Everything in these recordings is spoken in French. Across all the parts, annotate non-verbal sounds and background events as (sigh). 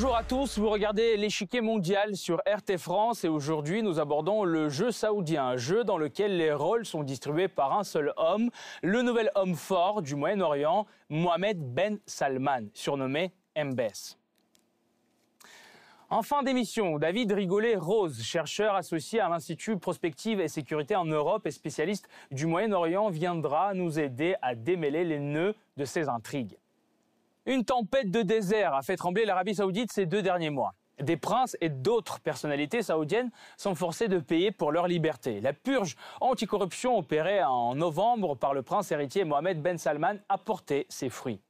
Bonjour à tous, vous regardez l'échiquier mondial sur RT France et aujourd'hui nous abordons le jeu saoudien, un jeu dans lequel les rôles sont distribués par un seul homme, le nouvel homme fort du Moyen-Orient, Mohamed Ben Salman, surnommé Mbes. En fin d'émission, David Rigolet-Rose, chercheur associé à l'Institut Prospective et Sécurité en Europe et spécialiste du Moyen-Orient, viendra nous aider à démêler les nœuds de ces intrigues. Une tempête de désert a fait trembler l'Arabie saoudite ces deux derniers mois. Des princes et d'autres personnalités saoudiennes sont forcés de payer pour leur liberté. La purge anticorruption opérée en novembre par le prince héritier Mohamed Ben Salman a porté ses fruits.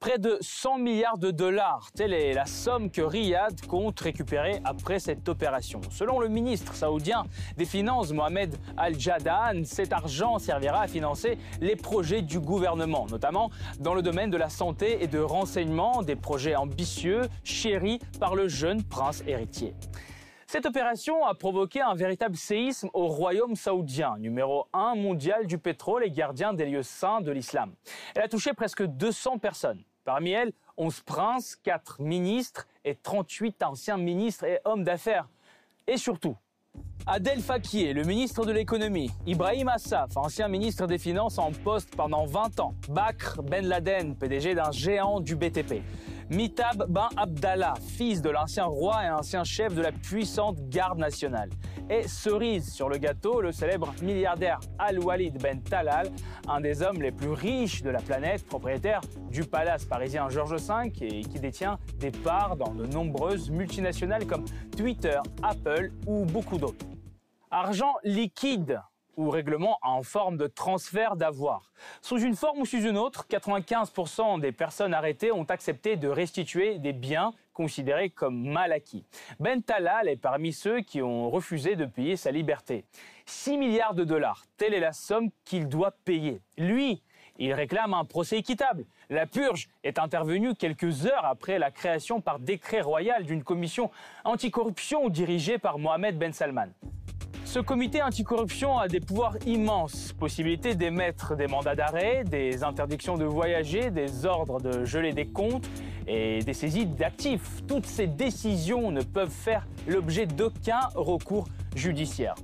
Près de 100 milliards de dollars, telle est la somme que Riyad compte récupérer après cette opération. Selon le ministre saoudien des Finances, Mohamed Al-Jadaan, cet argent servira à financer les projets du gouvernement, notamment dans le domaine de la santé et de renseignement, des projets ambitieux, chéris par le jeune prince héritier. Cette opération a provoqué un véritable séisme au royaume saoudien, numéro 1 mondial du pétrole et gardien des lieux saints de l'islam. Elle a touché presque 200 personnes. Parmi elles, 11 princes, 4 ministres et 38 anciens ministres et hommes d'affaires. Et surtout, Adel Fakir, le ministre de l'économie, Ibrahim Assaf, ancien ministre des Finances en poste pendant 20 ans, Bakr Ben Laden, PDG d'un géant du BTP, Mitab Ben Abdallah, fils de l'ancien roi et ancien chef de la puissante garde nationale. Et cerise sur le gâteau, le célèbre milliardaire Al-Walid Ben Talal, un des hommes les plus riches de la planète, propriétaire du palace parisien Georges V et qui détient des parts dans de nombreuses multinationales comme Twitter, Apple ou beaucoup d'autres. Argent liquide ou règlement en forme de transfert d'avoir. Sous une forme ou sous une autre, 95% des personnes arrêtées ont accepté de restituer des biens considérés comme mal acquis. Ben Talal est parmi ceux qui ont refusé de payer sa liberté. 6 milliards de dollars, telle est la somme qu'il doit payer. Lui, il réclame un procès équitable. La purge est intervenue quelques heures après la création par décret royal d'une commission anticorruption dirigée par Mohamed Ben Salman. Ce comité anticorruption a des pouvoirs immenses, possibilité d'émettre des mandats d'arrêt, des interdictions de voyager, des ordres de geler des comptes et des saisies d'actifs. Toutes ces décisions ne peuvent faire l'objet d'aucun recours judiciaire.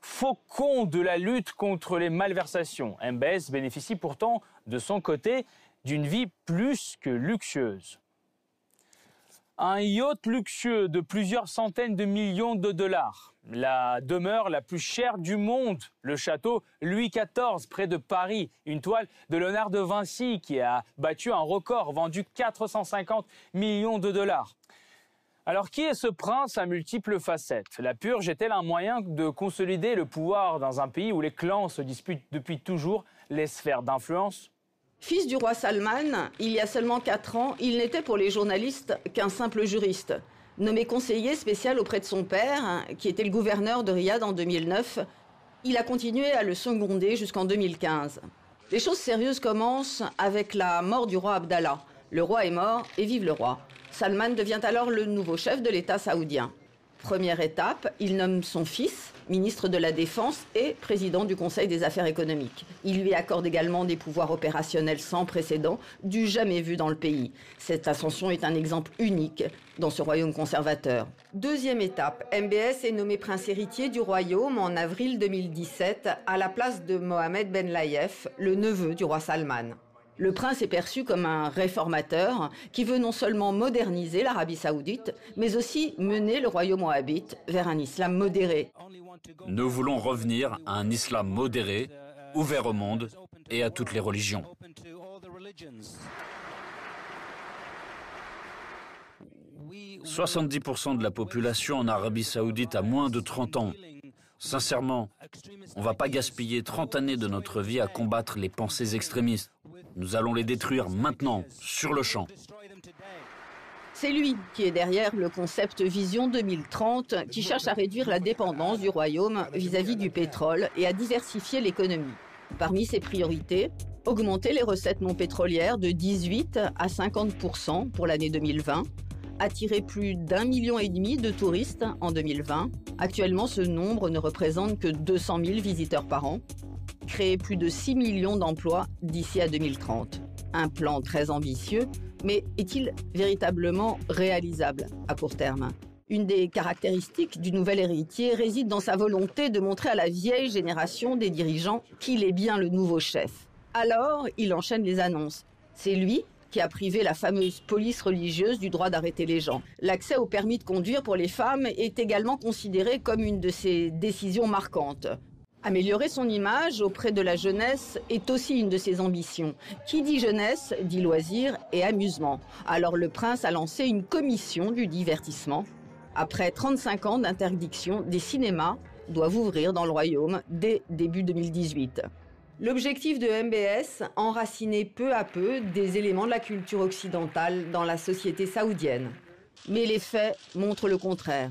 Faucon de la lutte contre les malversations, MBS bénéficie pourtant de son côté d'une vie plus que luxueuse un yacht luxueux de plusieurs centaines de millions de dollars, la demeure la plus chère du monde, le château Louis XIV près de Paris, une toile de Léonard de Vinci qui a battu un record vendu 450 millions de dollars. Alors qui est ce prince à multiples facettes? La purge est-elle un moyen de consolider le pouvoir dans un pays où les clans se disputent depuis toujours les sphères d'influence? Fils du roi Salman, il y a seulement 4 ans, il n'était pour les journalistes qu'un simple juriste. Nommé conseiller spécial auprès de son père, qui était le gouverneur de Riyad en 2009, il a continué à le seconder jusqu'en 2015. Les choses sérieuses commencent avec la mort du roi Abdallah. Le roi est mort et vive le roi. Salman devient alors le nouveau chef de l'État saoudien. Première étape, il nomme son fils, ministre de la Défense et président du Conseil des affaires économiques. Il lui accorde également des pouvoirs opérationnels sans précédent, du jamais vu dans le pays. Cette ascension est un exemple unique dans ce royaume conservateur. Deuxième étape, MBS est nommé prince héritier du royaume en avril 2017 à la place de Mohamed Ben Laïef, le neveu du roi Salman. Le prince est perçu comme un réformateur qui veut non seulement moderniser l'Arabie saoudite, mais aussi mener le royaume wahhabite vers un islam modéré. Nous voulons revenir à un islam modéré, ouvert au monde et à toutes les religions. « 70% de la population en Arabie saoudite a moins de 30 ans. Sincèrement, on ne va pas gaspiller 30 années de notre vie à combattre les pensées extrémistes. Nous allons les détruire maintenant, sur le champ. C'est lui qui est derrière le concept Vision 2030 qui cherche à réduire la dépendance du royaume vis-à-vis du pétrole et à diversifier l'économie. Parmi ses priorités, augmenter les recettes non pétrolières de 18 à 50% pour l'année 2020, attirer plus d'un million et demi de touristes en 2020. Actuellement, ce nombre ne représente que 200 000 visiteurs par an. Créer plus de 6 millions d'emplois d'ici à 2030. Un plan très ambitieux, mais est-il véritablement réalisable à court terme? Une des caractéristiques du nouvel héritier réside dans sa volonté de montrer à la vieille génération des dirigeants qu'il est bien le nouveau chef. Alors, il enchaîne les annonces. C'est lui qui a privé la fameuse police religieuse du droit d'arrêter les gens. L'accès au permis de conduire pour les femmes est également considéré comme une de ses décisions marquantes. Améliorer son image auprès de la jeunesse est aussi une de ses ambitions. Qui dit jeunesse dit loisir et amusement. Alors le prince a lancé une commission du divertissement après 35 ans d'interdiction, des cinémas doivent ouvrir dans le royaume dès début 2018. L'objectif de MBS, enraciner peu à peu des éléments de la culture occidentale dans la société saoudienne. Mais les faits montrent le contraire.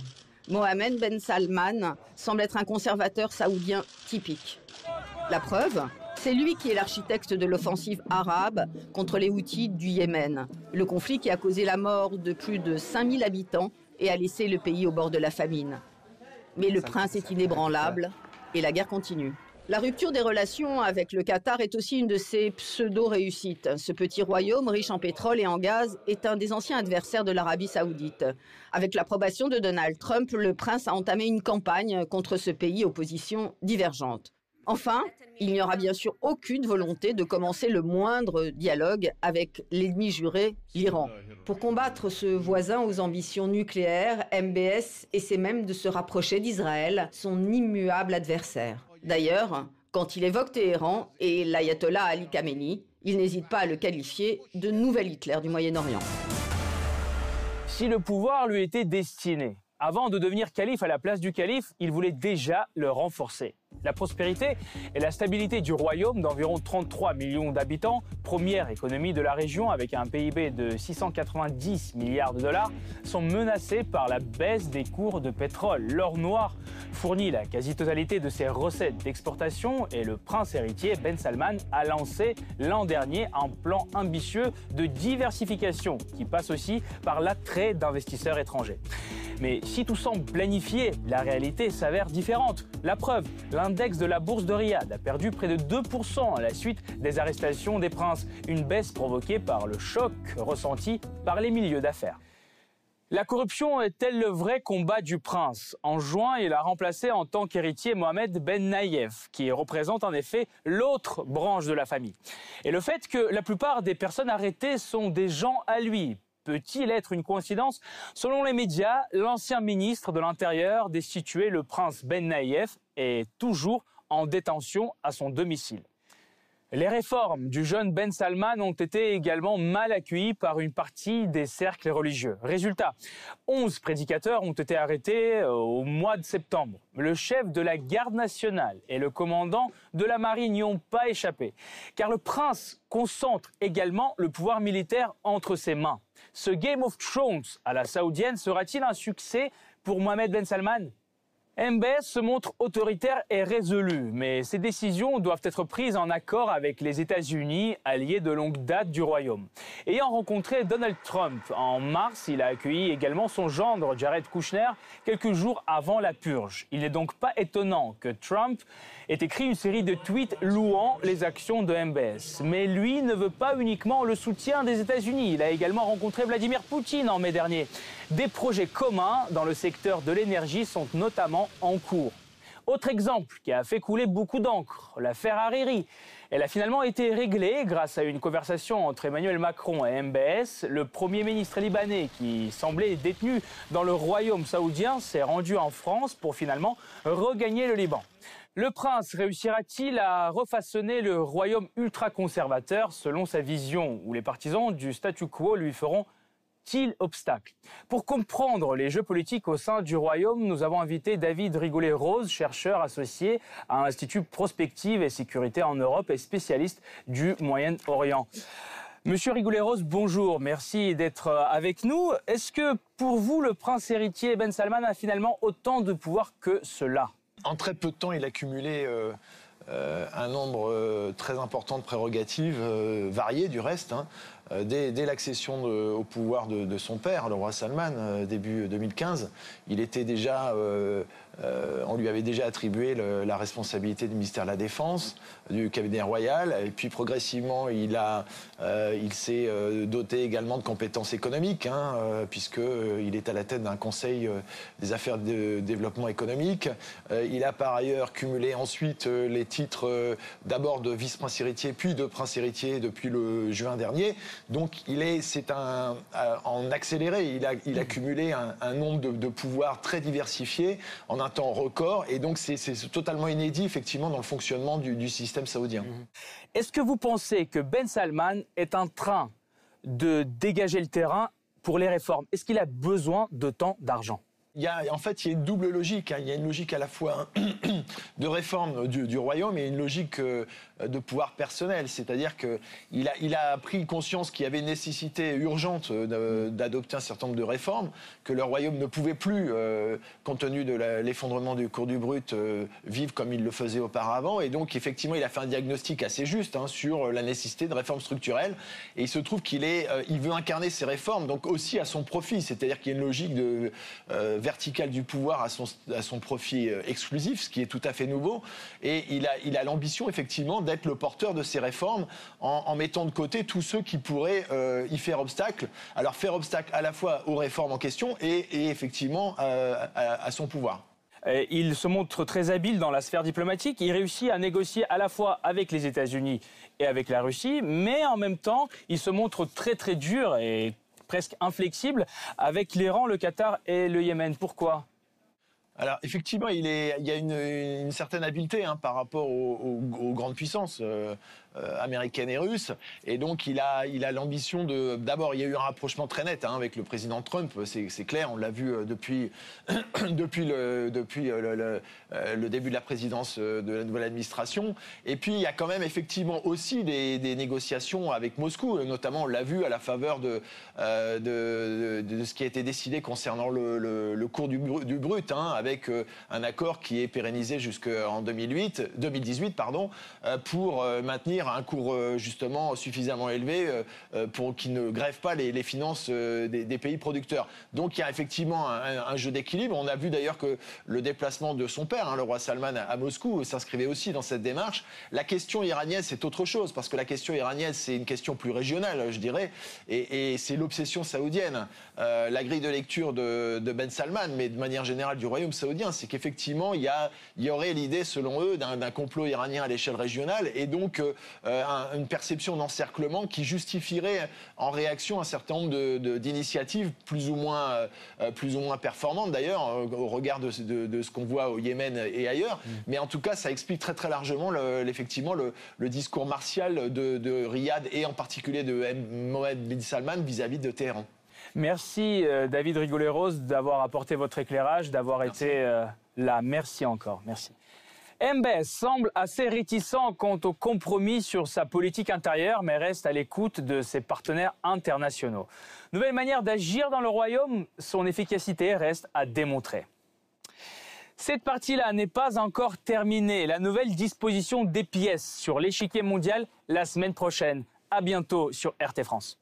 Mohamed Ben Salman semble être un conservateur saoudien typique. La preuve, c'est lui qui est l'architecte de l'offensive arabe contre les Houthis du Yémen, le conflit qui a causé la mort de plus de 5000 habitants et a laissé le pays au bord de la famine. Mais le prince est inébranlable et la guerre continue. La rupture des relations avec le Qatar est aussi une de ses pseudo-réussites. Ce petit royaume riche en pétrole et en gaz est un des anciens adversaires de l'Arabie saoudite. Avec l'approbation de Donald Trump, le prince a entamé une campagne contre ce pays aux positions divergentes. Enfin, il n'y aura bien sûr aucune volonté de commencer le moindre dialogue avec l'ennemi juré, l'Iran. Pour combattre ce voisin aux ambitions nucléaires, MBS essaie même de se rapprocher d'Israël, son immuable adversaire. D'ailleurs, quand il évoque Téhéran et l'ayatollah Ali Khamenei, il n'hésite pas à le qualifier de nouvel Hitler du Moyen-Orient. Si le pouvoir lui était destiné, avant de devenir calife à la place du calife, il voulait déjà le renforcer. La prospérité et la stabilité du royaume d'environ 33 millions d'habitants, première économie de la région avec un PIB de 690 milliards de dollars, sont menacées par la baisse des cours de pétrole. L'or noir fournit la quasi-totalité de ses recettes d'exportation et le prince héritier Ben Salman a lancé l'an dernier un plan ambitieux de diversification qui passe aussi par l'attrait d'investisseurs étrangers. Mais si tout semble planifié, la réalité s'avère différente. La preuve, l'index de la bourse de Riyad a perdu près de 2% à la suite des arrestations des princes, une baisse provoquée par le choc ressenti par les milieux d'affaires. La corruption est-elle le vrai combat du prince? En juin, il a remplacé en tant qu'héritier Mohamed Ben Naïef, qui représente en effet l'autre branche de la famille. Et le fait que la plupart des personnes arrêtées sont des gens à lui, Peut-il être une coïncidence Selon les médias, l'ancien ministre de l'Intérieur destitué, le prince Ben Naïef, est toujours en détention à son domicile. Les réformes du jeune Ben Salman ont été également mal accueillies par une partie des cercles religieux. Résultat, 11 prédicateurs ont été arrêtés euh, au mois de septembre. Le chef de la garde nationale et le commandant de la marine n'y ont pas échappé, car le prince concentre également le pouvoir militaire entre ses mains. Ce Game of Thrones à la saoudienne sera-t-il un succès pour Mohamed Ben Salman? MBS se montre autoritaire et résolu, mais ses décisions doivent être prises en accord avec les États-Unis, alliés de longue date du Royaume. Ayant rencontré Donald Trump en mars, il a accueilli également son gendre Jared Kushner quelques jours avant la purge. Il n'est donc pas étonnant que Trump ait écrit une série de tweets louant les actions de MBS. Mais lui ne veut pas uniquement le soutien des États-Unis. Il a également rencontré Vladimir Poutine en mai dernier. Des projets communs dans le secteur de l'énergie sont notamment en cours. Autre exemple qui a fait couler beaucoup d'encre, l'affaire Hariri. Elle a finalement été réglée grâce à une conversation entre Emmanuel Macron et MBS. Le Premier ministre libanais, qui semblait détenu dans le royaume saoudien, s'est rendu en France pour finalement regagner le Liban. Le prince réussira-t-il à refaçonner le royaume ultra-conservateur? Selon sa vision, où les partisans du statu quo lui feront Pour comprendre les jeux politiques au sein du Royaume, nous avons invité David Rigolet-Rose, chercheur associé à l'Institut Prospective et Sécurité en Europe et spécialiste du Moyen-Orient. Monsieur Rigolet-Rose, bonjour, merci d'être avec nous. Est-ce que pour vous, le prince héritier Ben Salman a finalement autant de pouvoir que cela? En très peu de temps, il a cumulé... Euh, euh, un nombre très important de prérogatives, variées du reste. Hein. dès, l'accession au pouvoir de, son père, le roi Salman, début 2015, il était déjà euh, on lui avait déjà attribué la responsabilité du ministère de la Défense, du cabinet royal, et puis progressivement, il, euh, il s'est euh, doté également de compétences économiques, hein, puisqu'il est à la tête d'un conseil des affaires de développement économique. il a par ailleurs cumulé ensuite les titres d'abord de vice-prince héritier, puis de prince héritier depuis le juin dernier. Donc il est, c'est un, en accéléré, il a, il a cumulé un, nombre de, de pouvoirs très diversifiés en un temps record. Et donc, c'est totalement inédit, effectivement, dans le fonctionnement du, système saoudien. Mhm. Est-ce que vous pensez que Ben Salman est en train de dégager le terrain pour les réformes? Est-ce qu'il a besoin de tant d'argent? Il y a, en fait, il y a une double logique. Hein. Il y a une logique à la fois (clears throat) de réforme du, royaume et une logique euh, de pouvoir personnel. C'est-à-dire qu'il a, pris conscience qu'il y avait une nécessité urgente euh, d'adopter un certain nombre de réformes, que le royaume ne pouvait plus, euh, compte tenu de l'effondrement du cours du brut, vivre comme il le faisait auparavant. Et donc, effectivement, il a fait un diagnostic assez juste hein, sur la nécessité de réformes structurelles. Et il se trouve qu'il veut incarner ces réformes, donc aussi à son profit. C'est-à-dire qu'il y a une logique verticale du pouvoir à son, profit euh, exclusif, ce qui est tout à fait nouveau. Et il a l'ambition, effectivement, d'être le porteur de ces réformes en, mettant de côté tous ceux qui pourraient euh, y faire obstacle. Alors, faire obstacle à la fois aux réformes en question et, effectivement, euh, à, son pouvoir. Il se montre très habile dans la sphère diplomatique. Il réussit à négocier à la fois avec les États-Unis et avec la Russie, mais en même temps, il se montre très très dur et presque inflexible avec l'Iran, le Qatar et le Yémen. Pourquoi? Alors effectivement, il, est, il y a une, certaine habileté hein, par rapport aux, grandes puissances. Euh, américaine et russe. Et donc, il a, il a l'ambition de. D'abord, il y a eu un rapprochement très net hein, avec le président Trump. C'est clair, on l'a vu euh, depuis, (coughs) depuis, le, depuis euh, le, début de la présidence de la nouvelle administration. Et puis, il y a quand même effectivement aussi des, négociations avec Moscou. Notamment, on l'a vu à la faveur de, de, ce qui a été décidé concernant le, cours du, du brut, hein, avec un accord qui est pérennisé jusqu'en 2008, 2018, pardon, pour maintenir un cours euh, justement suffisamment élevé euh, euh, pour qu'il ne grève pas les, finances des, pays producteurs. Donc il y a effectivement un, jeu d'équilibre. On a vu d'ailleurs que le déplacement de son père, hein, le roi Salman, à, Moscou, s'inscrivait aussi dans cette démarche. La question iranienne, c'est autre chose, parce que la question iranienne, c'est une question plus régionale, je dirais, et, c'est l'obsession saoudienne. la grille de lecture de, Ben Salman, mais de manière générale du royaume saoudien, c'est qu'effectivement, il y, y aurait l'idée, selon eux, d'un complot iranien à l'échelle régionale, et donc une perception d'encerclement qui justifierait en réaction un certain nombre d'initiatives plus ou moins euh, plus ou moins performantes d'ailleurs euh, au regard de, ce qu'on voit au Yémen et ailleurs. Mm. Mais en tout cas, ça explique très très largement effectivement le, discours martial de, Riyad et en particulier de Mohamed bin Salman vis-à-vis de Téhéran. Merci David Rigoleros d'avoir apporté votre éclairage, d'avoir été là. Merci encore. Merci. MBS semble assez réticent quant au compromis sur sa politique intérieure, mais reste à l'écoute de ses partenaires internationaux. Nouvelle manière d'agir dans le royaume, son efficacité reste à démontrer. Cette partie-là n'est pas encore terminée. La nouvelle disposition des pièces sur l'échiquier mondial la semaine prochaine. À bientôt sur RT France.